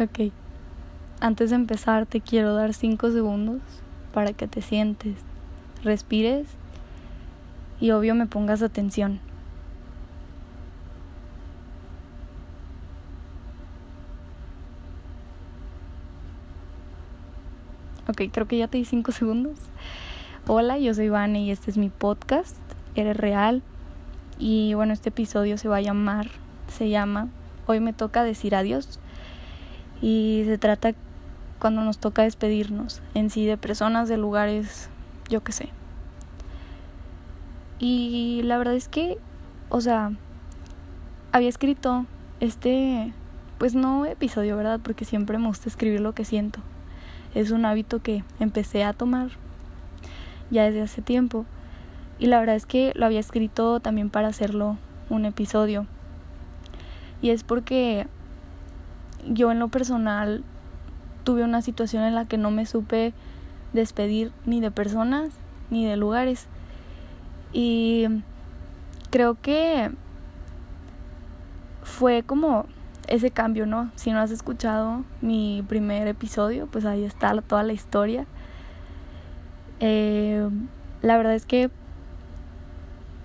Ok. Antes de empezar te quiero dar 5 segundos para que te sientes, respires y obvio me pongas atención. Ok, creo que ya te di 5 segundos. Hola, yo soy Vane y este es mi podcast, Eres Real. Y bueno, este episodio se va a llamar, se llama Hoy me toca decir adiós y se trata cuando nos toca despedirnos en sí de personas, de lugares, yo qué sé. Y la verdad es que, o sea, había escrito este, pues no episodio, ¿verdad? Porque siempre me gusta escribir lo que siento. Es un hábito que empecé a tomar ya desde hace tiempo. Y la verdad es que lo había escrito también para hacerlo un episodio. Y es porque yo en lo personal tuve una situación en la que no me supe despedir ni de personas ni de lugares. Y creo que fue como ese cambio, ¿no? Si no has escuchado mi primer episodio, pues ahí está toda la historia. Eh, la verdad es que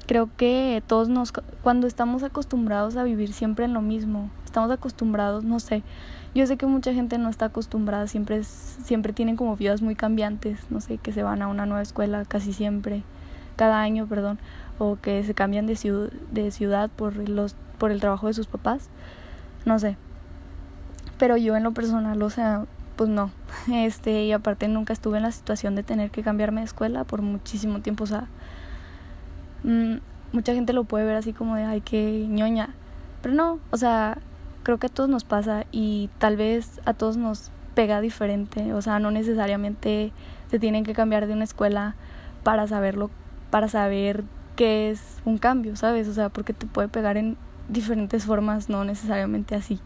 creo que todos nos, cuando estamos acostumbrados a vivir siempre en lo mismo, estamos acostumbrados, no sé, yo sé que mucha gente no está acostumbrada, siempre, siempre tienen como vidas muy cambiantes, no sé, que se van a una nueva escuela casi siempre, cada año, perdón, o que se cambian de, ciudad, de ciudad por, los, por el trabajo de sus papás, no sé. Pero yo en lo personal, o sea, pues no. Este, y aparte nunca estuve en la situación de tener que cambiarme de escuela por muchísimo tiempo, o sea, mmm, mucha gente lo puede ver así como de, ay, qué ñoña. Pero no, o sea, creo que a todos nos pasa y tal vez a todos nos pega diferente, o sea, no necesariamente se tienen que cambiar de una escuela para saberlo, para saber qué es un cambio, ¿sabes? O sea, porque te puede pegar en diferentes formas, no necesariamente así.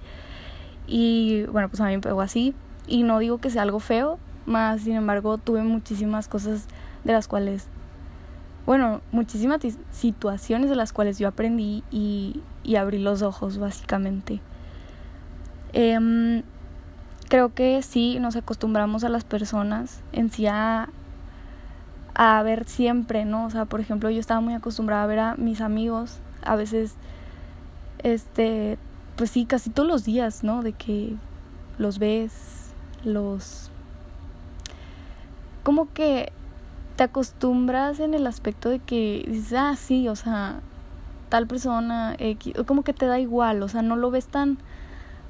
Y bueno, pues a mí me pegó así y no digo que sea algo feo, más sin embargo tuve muchísimas cosas de las cuales bueno, muchísimas situaciones de las cuales yo aprendí y, y abrí los ojos, básicamente. Eh, creo que sí nos acostumbramos a las personas en sí a, a ver siempre, ¿no? O sea, por ejemplo, yo estaba muy acostumbrada a ver a mis amigos, a veces, este, pues sí, casi todos los días, ¿no? De que los ves, los... Como que te acostumbras en el aspecto de que dices, ah, sí, o sea, tal persona, X, como que te da igual, o sea, no lo ves tan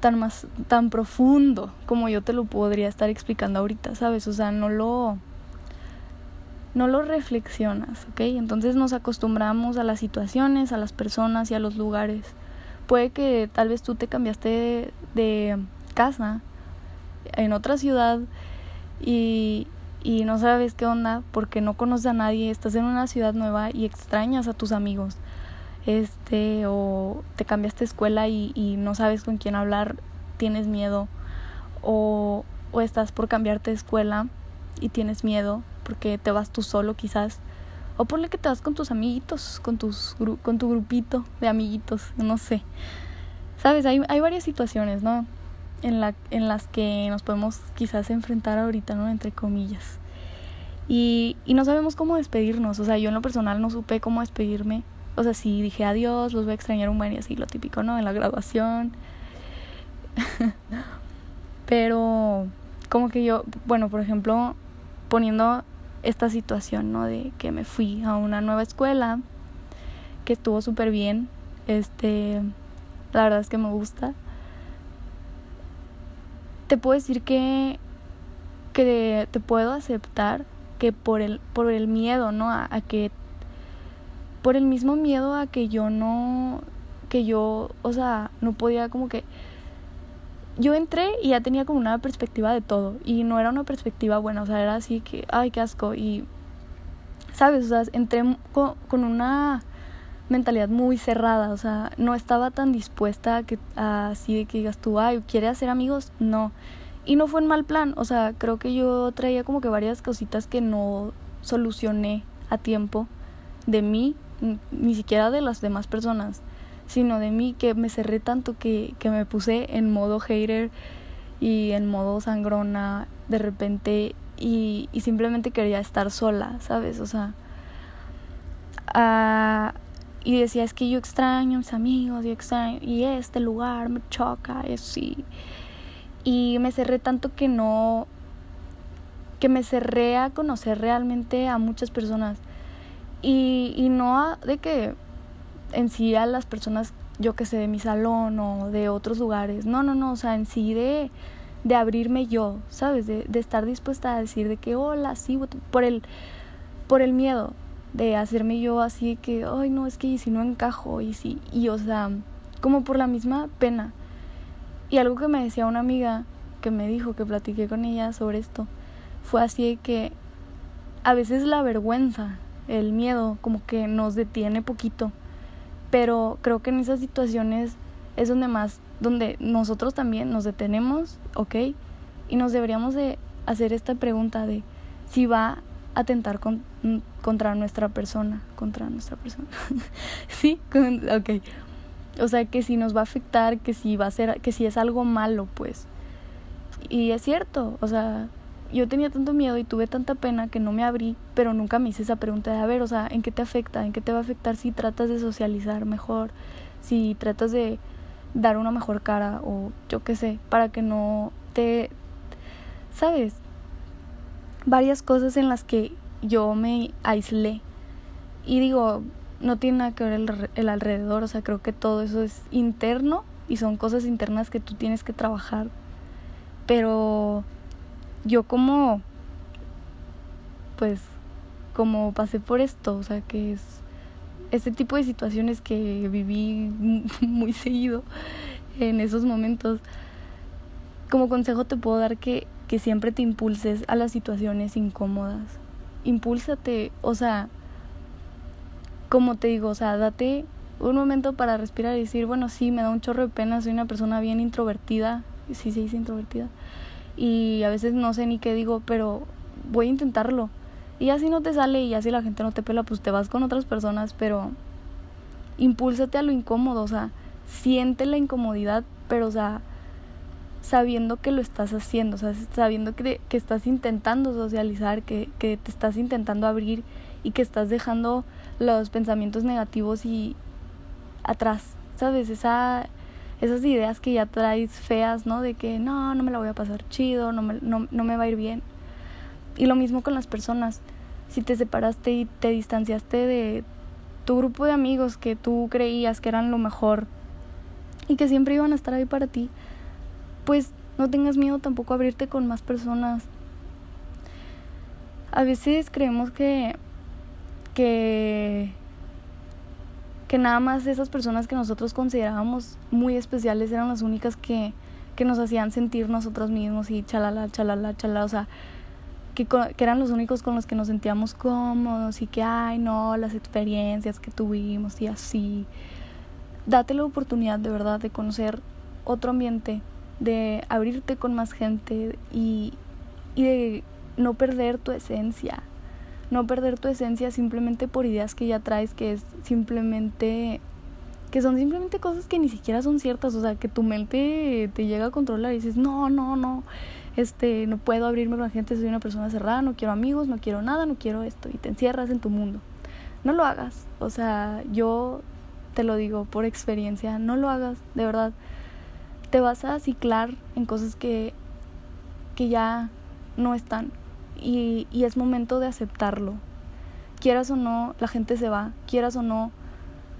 tan más tan profundo como yo te lo podría estar explicando ahorita, ¿sabes? O sea, no lo no lo reflexionas, ¿ok? Entonces nos acostumbramos a las situaciones, a las personas y a los lugares. Puede que tal vez tú te cambiaste de, de casa en otra ciudad y, y no sabes qué onda porque no conoces a nadie, estás en una ciudad nueva y extrañas a tus amigos este o te cambiaste de escuela y, y no sabes con quién hablar, tienes miedo o, o estás por cambiarte de escuela y tienes miedo porque te vas tú solo quizás o ponle que te vas con tus amiguitos, con tus con tu grupito de amiguitos, no sé. Sabes, hay hay varias situaciones, ¿no? En la las que nos podemos quizás enfrentar ahorita, ¿no? entre comillas. Y, y no sabemos cómo despedirnos, o sea, yo en lo personal no supe cómo despedirme o sea, sí dije adiós, los voy a extrañar un buen y así, lo típico, ¿no? En la graduación. Pero como que yo, bueno, por ejemplo, poniendo esta situación, ¿no? De que me fui a una nueva escuela, que estuvo súper bien, este, la verdad es que me gusta. Te puedo decir que, que te puedo aceptar que por el, por el miedo, ¿no? A, que por el mismo miedo a que yo no, que yo, o sea, no podía como que... Yo entré y ya tenía como una perspectiva de todo y no era una perspectiva buena, o sea, era así que, ay, qué asco y, ¿sabes? O sea, entré con, con una mentalidad muy cerrada, o sea, no estaba tan dispuesta a que así de que digas tú, ay, ¿quieres hacer amigos? No. Y no fue un mal plan, o sea, creo que yo traía como que varias cositas que no solucioné a tiempo de mí ni siquiera de las demás personas, sino de mí que me cerré tanto que, que me puse en modo hater y en modo sangrona de repente y, y simplemente quería estar sola, ¿sabes? O sea, uh, y decía, es que yo extraño a mis amigos, yo extraño, y este lugar me choca, y así. Y me cerré tanto que no, que me cerré a conocer realmente a muchas personas. Y, y no de que en sí a las personas, yo que sé, de mi salón o de otros lugares. No, no, no, o sea, en sí de, de abrirme yo, ¿sabes? De, de estar dispuesta a decir de que, hola, sí, por el, por el miedo de hacerme yo así que, ay, no, es que si no encajo y si, y o sea, como por la misma pena. Y algo que me decía una amiga que me dijo, que platiqué con ella sobre esto, fue así de que a veces la vergüenza, el miedo, como que nos detiene poquito. Pero creo que en esas situaciones es donde más, donde nosotros también nos detenemos, ¿ok? Y nos deberíamos de hacer esta pregunta de si va atentar con, mm, contra nuestra persona, contra nuestra persona. sí, ok. O sea, que si nos va a afectar, que si va a ser, que si es algo malo, pues. Y es cierto, o sea, yo tenía tanto miedo y tuve tanta pena que no me abrí, pero nunca me hice esa pregunta de, a ver, o sea, ¿en qué te afecta? ¿En qué te va a afectar si tratas de socializar mejor? Si tratas de dar una mejor cara o yo qué sé, para que no te, ¿sabes? Varias cosas en las que yo me aislé. Y digo, no tiene nada que ver el, el, alrededor, o sea, creo que todo eso es interno y son cosas internas que tú tienes que trabajar. Pero yo como, pues, como pasé por esto, o sea, que es este tipo de situaciones que viví muy seguido en esos momentos, como consejo te puedo dar que que siempre te impulses a las situaciones incómodas. Impúlsate, o sea, como te digo, o sea, date un momento para respirar y decir, bueno, sí, me da un chorro de pena, soy una persona bien introvertida, sí se dice introvertida, y a veces no sé ni qué digo, pero voy a intentarlo. Y así no te sale y así la gente no te pela, pues te vas con otras personas, pero impúlsate a lo incómodo, o sea, siente la incomodidad, pero o sea, sabiendo que lo estás haciendo, sabiendo que, que estás intentando socializar, que, que te estás intentando abrir y que estás dejando los pensamientos negativos y atrás, ¿sabes? Esa, esas ideas que ya traes feas, ¿no? De que no, no me la voy a pasar chido, no me, no, no me va a ir bien. Y lo mismo con las personas. Si te separaste y te distanciaste de tu grupo de amigos que tú creías que eran lo mejor y que siempre iban a estar ahí para ti, pues no tengas miedo tampoco a abrirte con más personas. A veces creemos que que que nada más esas personas que nosotros considerábamos muy especiales eran las únicas que, que nos hacían sentir nosotros mismos y chalala, chalala, chalala, o sea, que, que eran los únicos con los que nos sentíamos cómodos y que, ay, no, las experiencias que tuvimos y así. Date la oportunidad de verdad de conocer otro ambiente, de abrirte con más gente y, y de no perder tu esencia. No perder tu esencia simplemente por ideas que ya traes, que es simplemente que son simplemente cosas que ni siquiera son ciertas, o sea, que tu mente te llega a controlar y dices, "No, no, no. Este, no puedo abrirme con la gente, soy una persona cerrada, no quiero amigos, no quiero nada, no quiero esto" y te encierras en tu mundo. No lo hagas. O sea, yo te lo digo por experiencia, no lo hagas, de verdad te vas a ciclar en cosas que, que ya no están y, y es momento de aceptarlo. Quieras o no, la gente se va, quieras o no,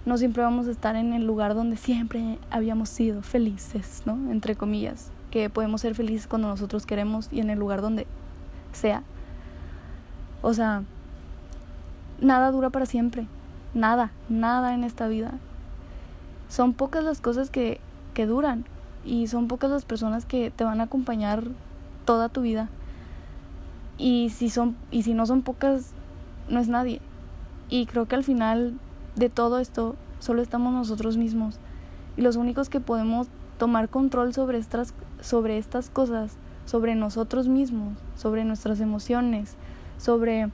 no siempre vamos a estar en el lugar donde siempre habíamos sido felices, ¿no? Entre comillas, que podemos ser felices cuando nosotros queremos y en el lugar donde sea. O sea, nada dura para siempre, nada, nada en esta vida. Son pocas las cosas que, que duran y son pocas las personas que te van a acompañar toda tu vida. Y si son y si no son pocas no es nadie. Y creo que al final de todo esto solo estamos nosotros mismos y los únicos que podemos tomar control sobre estas sobre estas cosas, sobre nosotros mismos, sobre nuestras emociones, sobre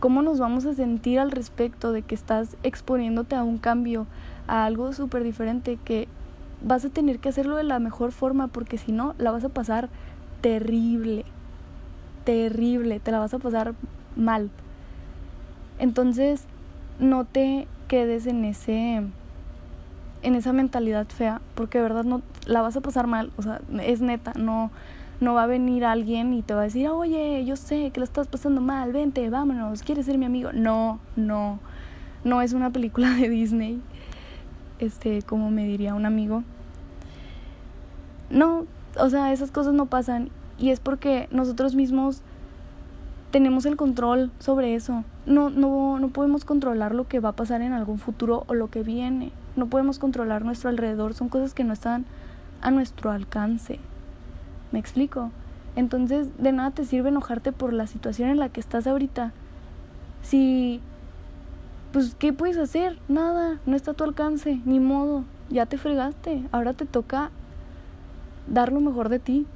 cómo nos vamos a sentir al respecto de que estás exponiéndote a un cambio, a algo súper diferente que vas a tener que hacerlo de la mejor forma porque si no, la vas a pasar terrible. Terrible, te la vas a pasar mal. Entonces, no te quedes en ese en esa mentalidad fea, porque de verdad no la vas a pasar mal, o sea, es neta, no no va a venir alguien y te va a decir, "Oye, yo sé que la estás pasando mal, vente, vámonos, ¿quieres ser mi amigo?" No, no. No es una película de Disney. Este, como me diría un amigo. No, o sea, esas cosas no pasan y es porque nosotros mismos tenemos el control sobre eso. No, no, no podemos controlar lo que va a pasar en algún futuro o lo que viene. No podemos controlar nuestro alrededor. Son cosas que no están a nuestro alcance. ¿Me explico? Entonces, de nada te sirve enojarte por la situación en la que estás ahorita. Si, pues, ¿qué puedes hacer? Nada, no está a tu alcance, ni modo. Ya te fregaste. Ahora te toca dar lo mejor de ti.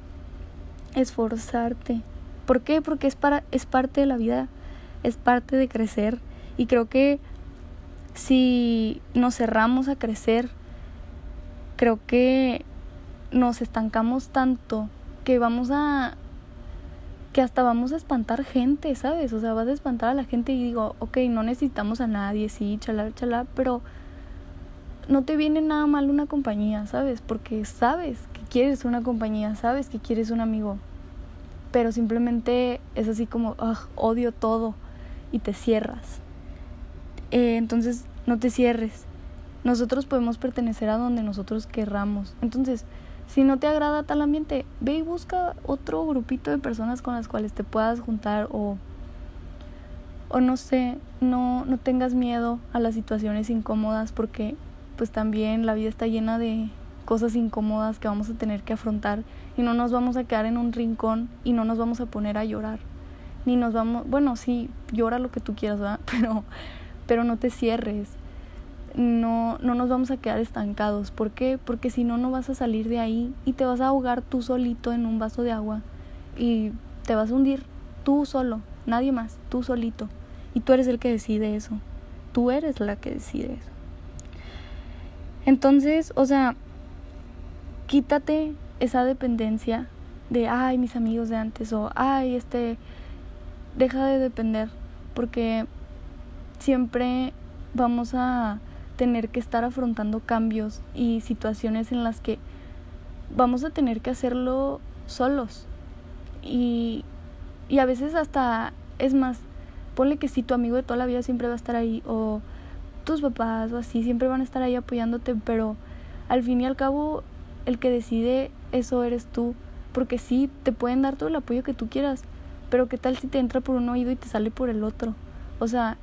Esforzarte. ¿Por qué? Porque es, para, es parte de la vida, es parte de crecer. Y creo que si nos cerramos a crecer, creo que nos estancamos tanto que vamos a que hasta vamos a espantar gente, ¿sabes? O sea, vas a espantar a la gente y digo, ok, no necesitamos a nadie, sí, chalá, chalá, pero no te viene nada mal una compañía, ¿sabes? Porque sabes que quieres una compañía, sabes que quieres un amigo pero simplemente es así como, odio todo y te cierras. Eh, entonces, no te cierres. Nosotros podemos pertenecer a donde nosotros querramos. Entonces, si no te agrada tal ambiente, ve y busca otro grupito de personas con las cuales te puedas juntar o o no sé, no no tengas miedo a las situaciones incómodas porque pues también la vida está llena de cosas incómodas que vamos a tener que afrontar y no nos vamos a quedar en un rincón y no nos vamos a poner a llorar. Ni nos vamos, bueno, sí, llora lo que tú quieras, ¿verdad? Pero pero no te cierres. No no nos vamos a quedar estancados. ¿Por qué? Porque si no no vas a salir de ahí y te vas a ahogar tú solito en un vaso de agua y te vas a hundir tú solo, nadie más, tú solito. Y tú eres el que decide eso. Tú eres la que decide eso. Entonces, o sea, quítate esa dependencia de, ay, mis amigos de antes o, ay, este, deja de depender, porque siempre vamos a tener que estar afrontando cambios y situaciones en las que vamos a tener que hacerlo solos. Y, y a veces hasta, es más, ponle que si tu amigo de toda la vida siempre va a estar ahí, o tus papás o así, siempre van a estar ahí apoyándote, pero al fin y al cabo el que decide eso eres tú, porque sí, te pueden dar todo el apoyo que tú quieras, pero qué tal si te entra por un oído y te sale por el otro. O sea,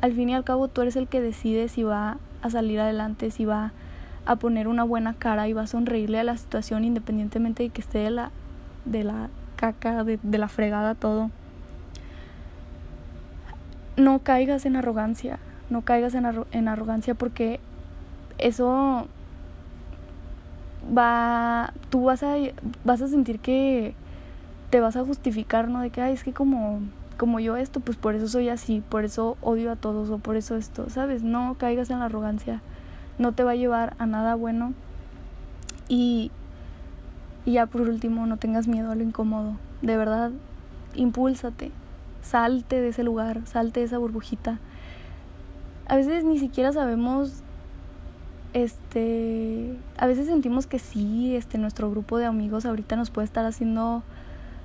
al fin y al cabo tú eres el que decide si va a salir adelante, si va a poner una buena cara y va a sonreírle a la situación independientemente de que esté de la, de la caca, de, de la fregada, todo. No caigas en arrogancia, no caigas en, en arrogancia porque eso va, tú vas a, vas a sentir que te vas a justificar, ¿no? De que, ay, es que como, como yo esto, pues por eso soy así, por eso odio a todos o por eso esto, ¿sabes? No caigas en la arrogancia, no te va a llevar a nada bueno. Y, y ya por último, no tengas miedo a lo incómodo, de verdad, impúlsate, salte de ese lugar, salte de esa burbujita. A veces ni siquiera sabemos este, a veces sentimos que sí, este, nuestro grupo de amigos ahorita nos puede estar haciendo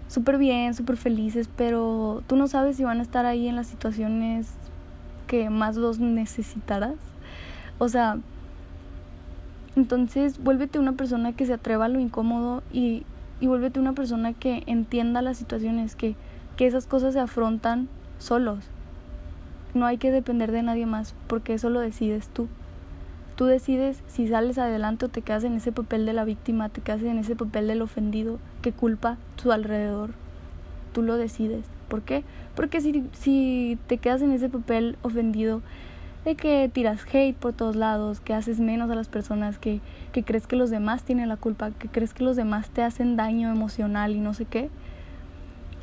súper bien, súper felices, pero tú no sabes si van a estar ahí en las situaciones que más los necesitarás. O sea, entonces vuélvete una persona que se atreva a lo incómodo y, y vuélvete una persona que entienda las situaciones, que, que esas cosas se afrontan solos. No hay que depender de nadie más, porque eso lo decides tú. Tú decides si sales adelante o te quedas en ese papel de la víctima, te quedas en ese papel del ofendido que culpa tu alrededor. Tú lo decides. ¿Por qué? Porque si, si te quedas en ese papel ofendido de que tiras hate por todos lados, que haces menos a las personas, que, que crees que los demás tienen la culpa, que crees que los demás te hacen daño emocional y no sé qué,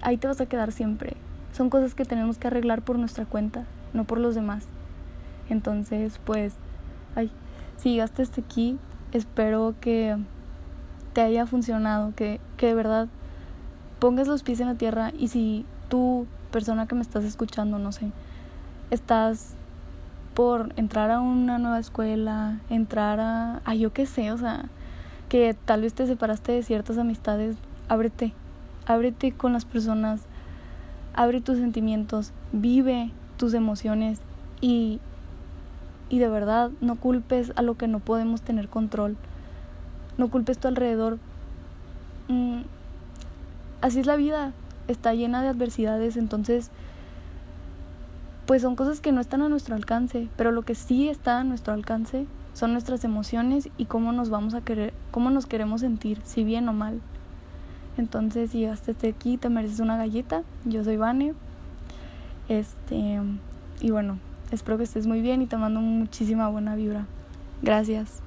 ahí te vas a quedar siempre. Son cosas que tenemos que arreglar por nuestra cuenta, no por los demás. Entonces, pues, ay, si llegaste hasta aquí, Espero que te haya funcionado, que, que de verdad pongas los pies en la tierra y si tú, persona que me estás escuchando, no sé, estás por entrar a una nueva escuela, entrar a, a yo qué sé, o sea, que tal vez te separaste de ciertas amistades, ábrete, ábrete con las personas, abre tus sentimientos, vive tus emociones y, y de verdad no culpes a lo que no podemos tener control, no culpes tu alrededor. Mm, así es la vida, está llena de adversidades, entonces pues son cosas que no están a nuestro alcance, pero lo que sí está a nuestro alcance son nuestras emociones y cómo nos vamos a querer, cómo nos queremos sentir, si bien o mal. Entonces, si llegaste hasta aquí, te mereces una galleta. Yo soy Vane. Este, y bueno, espero que estés muy bien y te mando muchísima buena vibra. Gracias.